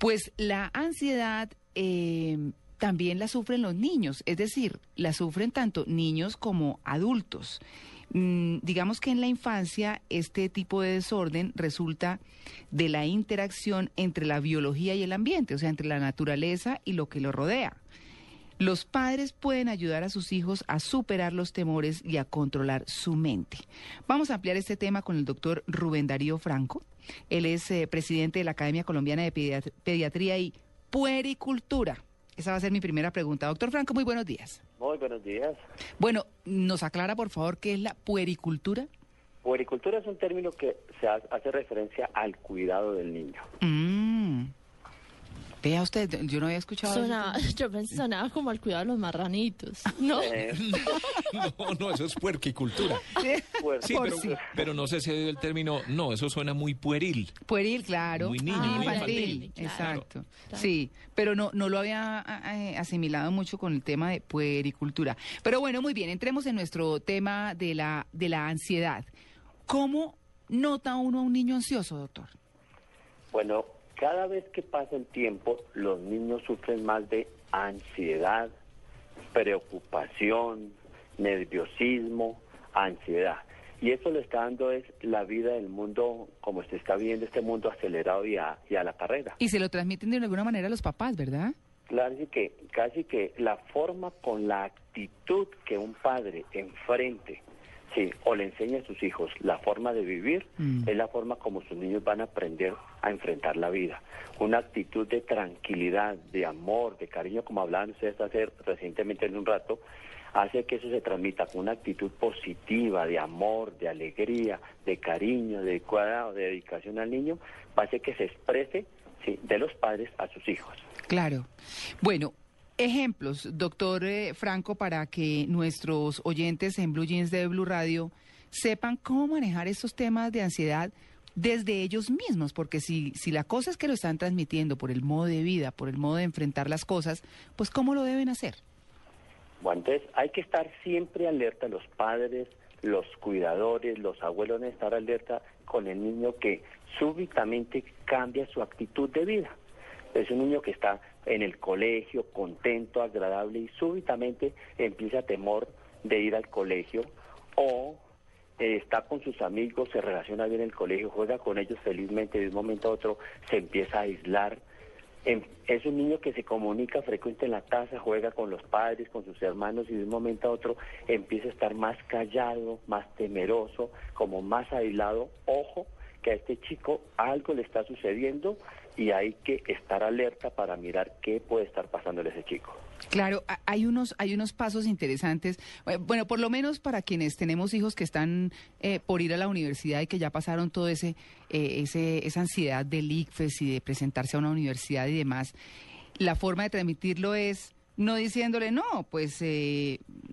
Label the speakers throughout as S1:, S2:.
S1: Pues la ansiedad eh, también la sufren los niños, es decir, la sufren tanto niños como adultos. Mm, digamos que en la infancia este tipo de desorden resulta de la interacción entre la biología y el ambiente, o sea, entre la naturaleza y lo que lo rodea. Los padres pueden ayudar a sus hijos a superar los temores y a controlar su mente. Vamos a ampliar este tema con el doctor Rubén Darío Franco. Él es eh, presidente de la Academia Colombiana de Pediatría y Puericultura. Esa va a ser mi primera pregunta. Doctor Franco, muy buenos días.
S2: Muy buenos días.
S1: Bueno, ¿nos aclara por favor qué es la puericultura?
S2: Puericultura es un término que se hace referencia al cuidado del niño.
S1: Mm. Vea usted, yo no había escuchado.
S3: Sonaba, yo pensé sonaba como al cuidado de los marranitos. No.
S4: Eh. no, no, eso es puerquicultura. Sí, pero, no sé si el término. No, eso suena muy pueril.
S1: Pueril, claro.
S4: Muy niño, muy infantil.
S1: Exacto. Sí, pero no, no lo había eh, asimilado mucho con el tema de puericultura. Pero bueno, muy bien, entremos en nuestro tema de la, de la ansiedad. ¿Cómo nota uno a un niño ansioso, doctor?
S2: Bueno, cada vez que pasa el tiempo, los niños sufren más de ansiedad, preocupación, nerviosismo, ansiedad. Y eso le está dando es la vida del mundo, como se está viendo este mundo acelerado y a, y a la carrera.
S1: Y se lo transmiten de alguna manera a los papás, ¿verdad?
S2: Claro, que casi que la forma con la actitud que un padre enfrente Sí, o le enseña a sus hijos la forma de vivir, mm. es la forma como sus niños van a aprender a enfrentar la vida. Una actitud de tranquilidad, de amor, de cariño, como hablaban ustedes hace recientemente en un rato, hace que eso se transmita con una actitud positiva, de amor, de alegría, de cariño, de cuidado, de dedicación al niño, hace que se exprese de los padres a sus hijos.
S1: Claro. Bueno, Ejemplos, doctor eh, Franco, para que nuestros oyentes en Blue Jeans de Blue Radio sepan cómo manejar estos temas de ansiedad desde ellos mismos, porque si, si la cosa es que lo están transmitiendo por el modo de vida, por el modo de enfrentar las cosas, pues ¿cómo lo deben hacer?
S2: Bueno, entonces hay que estar siempre alerta, los padres, los cuidadores, los abuelos deben estar alerta con el niño que súbitamente cambia su actitud de vida. Es un niño que está en el colegio, contento, agradable, y súbitamente empieza temor de ir al colegio o eh, está con sus amigos, se relaciona bien en el colegio, juega con ellos felizmente, de un momento a otro se empieza a aislar. Em, es un niño que se comunica frecuente en la casa, juega con los padres, con sus hermanos y de un momento a otro empieza a estar más callado, más temeroso, como más aislado. Ojo, que a este chico algo le está sucediendo y hay que estar alerta para mirar qué puede estar pasándole a ese chico.
S1: Claro, hay unos, hay unos pasos interesantes. Eh, bueno, por lo menos para quienes tenemos hijos que están eh, por ir a la universidad y que ya pasaron todo ese, eh, ese, esa ansiedad del ICFES y de presentarse a una universidad y demás. La forma de transmitirlo es no diciéndole, no, pues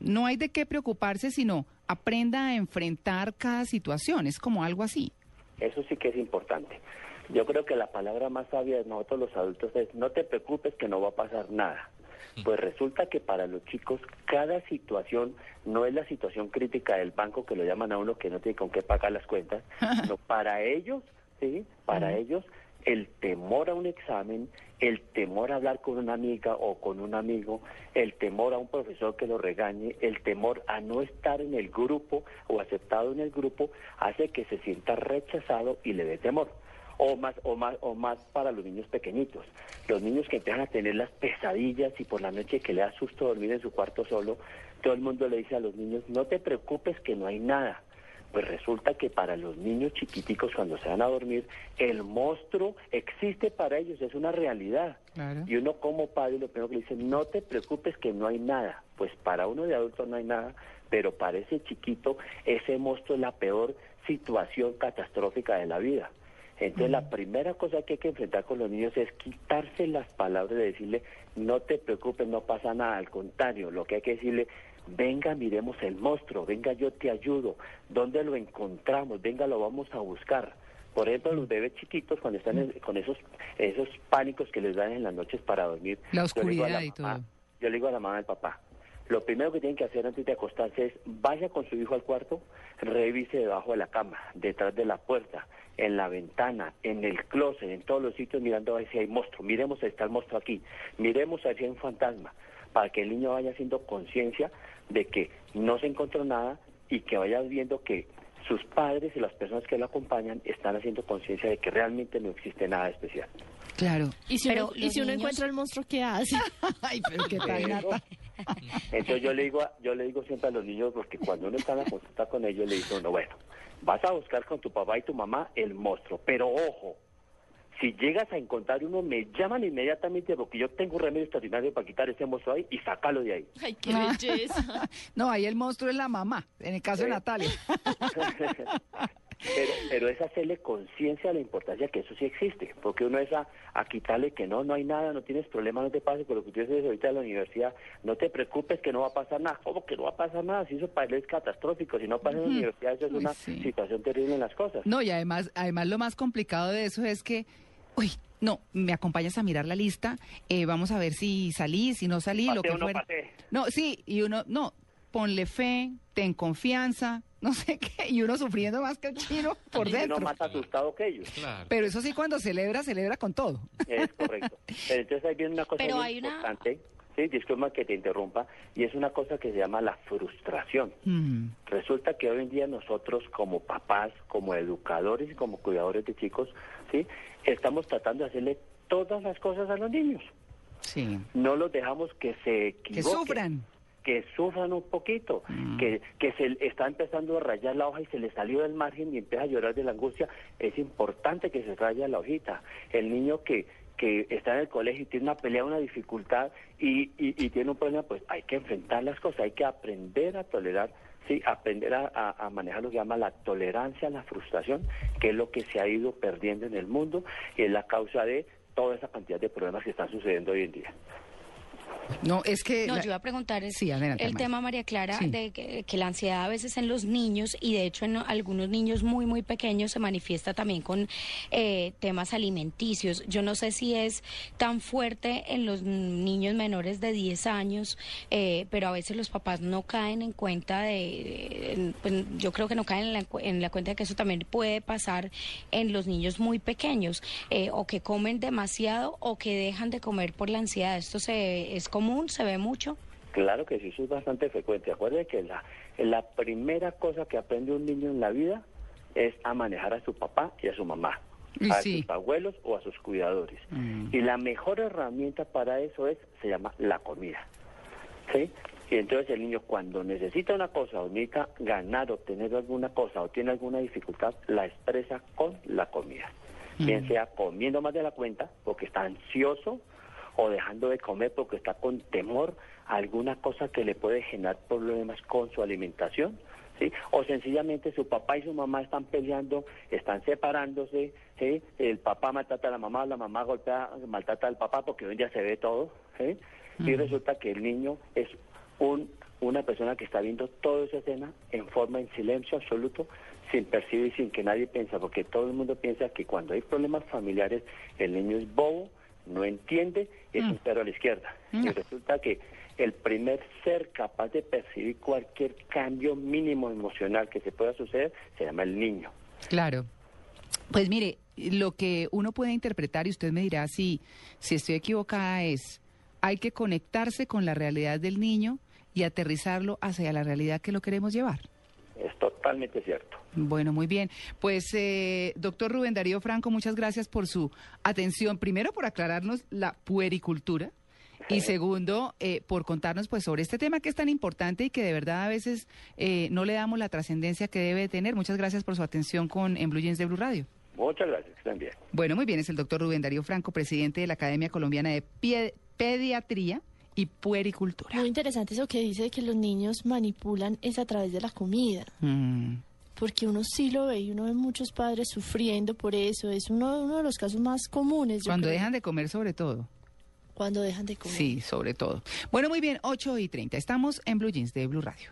S1: no hay de qué preocuparse, sino aprenda a enfrentar cada situación. Es como algo así.
S2: Eso sí que es importante. Yo creo que la palabra más sabia de nosotros los adultos es no te preocupes que no va a pasar nada. Mm. Pues resulta que para los chicos cada situación no es la situación crítica del banco que lo llaman a uno que no tiene con qué pagar las cuentas, sino para ellos, sí, para ellos el temor a un examen, el temor a hablar con una amiga o con un amigo, el temor a un profesor que lo regañe, el temor a no estar en el grupo o aceptado en el grupo, hace que se sienta rechazado y le dé temor o más o más o más para los niños pequeñitos. Los niños que empiezan a tener las pesadillas y por la noche que le da susto dormir en su cuarto solo, todo el mundo le dice a los niños, "No te preocupes que no hay nada." Pues resulta que para los niños chiquiticos cuando se van a dormir, el monstruo existe para ellos, es una realidad. Y uno como padre lo primero que le dice, no te preocupes que no hay nada. Pues para uno de adulto no hay nada, pero para ese chiquito ese monstruo es la peor situación catastrófica de la vida. Entonces, la primera cosa que hay que enfrentar con los niños es quitarse las palabras de decirle, no te preocupes, no pasa nada. Al contrario, lo que hay que decirle, venga, miremos el monstruo, venga, yo te ayudo. ¿Dónde lo encontramos? Venga, lo vamos a buscar. Por ejemplo, los bebés chiquitos, cuando están con esos, esos pánicos que les dan en las noches para dormir.
S1: La oscuridad y todo.
S2: Yo le digo a la mamá del papá, lo primero que tienen que hacer antes de acostarse es vaya con su hijo al cuarto, revise debajo de la cama, detrás de la puerta, en la ventana, en el closet, en todos los sitios mirando a ver si hay monstruo. Miremos si está el monstruo aquí, miremos a ver si hay un fantasma, para que el niño vaya haciendo conciencia de que no se encontró nada y que vaya viendo que sus padres y las personas que lo acompañan están haciendo conciencia de que realmente no existe nada especial.
S1: Claro.
S3: Y si, uno, y si uno encuentra el monstruo, ¿qué hace?
S1: Ay, pero qué tal,
S2: Entonces yo le digo, yo le digo siempre a los niños, porque cuando uno está en la consulta con ellos, le digo, no, bueno, vas a buscar con tu papá y tu mamá el monstruo, pero ojo, si llegas a encontrar uno, me llaman inmediatamente porque yo tengo un remedio extraordinario para quitar ese monstruo ahí y sacarlo de ahí.
S3: Ay, qué belleza.
S1: no, ahí el monstruo es la mamá, en el caso de Natalia.
S2: Pero, pero es hacerle conciencia de la importancia que eso sí existe, porque uno es a, quitarle que no, no hay nada, no tienes problema, no te pases con lo que tú dices ahorita en la universidad, no te preocupes que no va a pasar nada, ¿cómo que no va a pasar nada? Si eso para él es catastrófico, si no pasa en la universidad eso es una situación terrible en las cosas.
S1: No, y además, además lo más complicado de eso es que, uy, no, me acompañas a mirar la lista, eh, vamos a ver si salí, si no salí, lo que fuera. No, sí, y uno, no, ponle fe, ten confianza, no sé qué, y uno sufriendo más que el chino por dentro.
S2: uno más asustado que ellos.
S1: Pero eso sí, cuando celebra, celebra con todo.
S2: Es correcto. Pero entonces ahí viene una cosa muy importante. Sí, disculpa que te interrumpa, y es una cosa que se llama la frustración. Mm. Resulta que hoy en día nosotros como papás, como educadores y como cuidadores de chicos, sí, estamos tratando de hacerle todas las cosas a los niños.
S1: Sí.
S2: No los dejamos que se equivoquen.
S1: Que sufran
S2: que sufran un poquito, mm. que, que se está empezando a rayar la hoja y se le salió del margen y empieza a llorar de la angustia, es importante que se raye la hojita. El niño que, que está en el colegio y tiene una pelea, una dificultad y, y, tiene un problema, pues hay que enfrentar las cosas, hay que aprender a tolerar, sí, aprender a, a, manejar lo que llama la tolerancia a la frustración, que es lo que se ha ido perdiendo en el mundo y es la causa de toda esa cantidad de problemas que están sucediendo hoy en día.
S1: No, es que...
S5: No, yo iba a preguntar el tema, María Clara, de que, la ansiedad a veces en los niños, y de hecho en algunos niños muy, muy pequeños, se manifiesta también con eh, temas alimenticios. Yo no sé si es tan fuerte en los niños menores de 10 años, eh, pero a veces los papás no caen en cuenta de... Pues, yo creo que no caen en la, en la, cuenta de que eso también puede pasar en los niños muy pequeños, eh, o que comen demasiado o que dejan de comer por la ansiedad. Esto se, es común? ¿Se ve mucho?
S2: Claro que sí, eso es bastante frecuente. Acuérdense que la, la primera cosa que aprende un niño en la vida es a manejar a su papá y a su mamá, a sus abuelos o a sus cuidadores. Mm. Y la mejor herramienta para eso es, se llama la comida. ¿Sí? Y entonces el niño cuando necesita una cosa o necesita ganar, obtener alguna cosa o tiene alguna dificultad, la expresa con la comida. Bien mm. sea comiendo más de la cuenta porque está ansioso, o dejando de comer porque está con temor a alguna cosa que le puede generar problemas con su alimentación. ¿Sí? O sencillamente su papá y su mamá están peleando, están separándose, ¿sí? el papá maltrata a la mamá, la mamá golpea, maltrata al papá porque hoy en día se ve todo, ¿sí? y resulta que el niño es un, una persona que está viendo toda esa escena en forma en silencio absoluto, sin percibir y sin que nadie piensa, porque todo el mundo piensa que cuando hay problemas familiares el niño es bobo, no entiende, es mm. un perro a la izquierda. Y mm. resulta que el primer ser capaz de percibir cualquier cambio mínimo emocional que se pueda suceder se llama el niño.
S1: Claro. Pues mire, lo que uno puede interpretar, y usted me dirá si, si estoy equivocada, es hay que conectarse con la realidad del niño y aterrizarlo hacia la realidad que lo queremos llevar.
S2: Es totalmente cierto.
S1: Bueno, muy bien. Pues, eh, doctor Rubén Darío Franco, muchas gracias por su atención. Primero, por aclararnos la puericultura. Y segundo, eh, por contarnos pues sobre este tema que es tan importante y que de verdad a veces eh, no le damos la trascendencia que debe tener. Muchas gracias por su atención con en Blue Jeans de Blue Radio.
S2: Muchas gracias, bien.
S1: Bueno, muy bien, es el doctor Rubén Darío Franco, presidente de la Academia Colombiana de Pediatría y puericultura.
S3: Muy interesante eso que dice de que los niños manipulan es a través de la comida. Mm. Porque uno sí lo ve y uno ve muchos padres sufriendo por eso. Es uno, uno de los casos más comunes.
S1: Cuando dejan de comer sobre todo.
S3: Cuando dejan de comer.
S1: Sí, sobre todo. Bueno, muy bien, 8 y 30. Estamos en Blue Jeans de Blue Radio.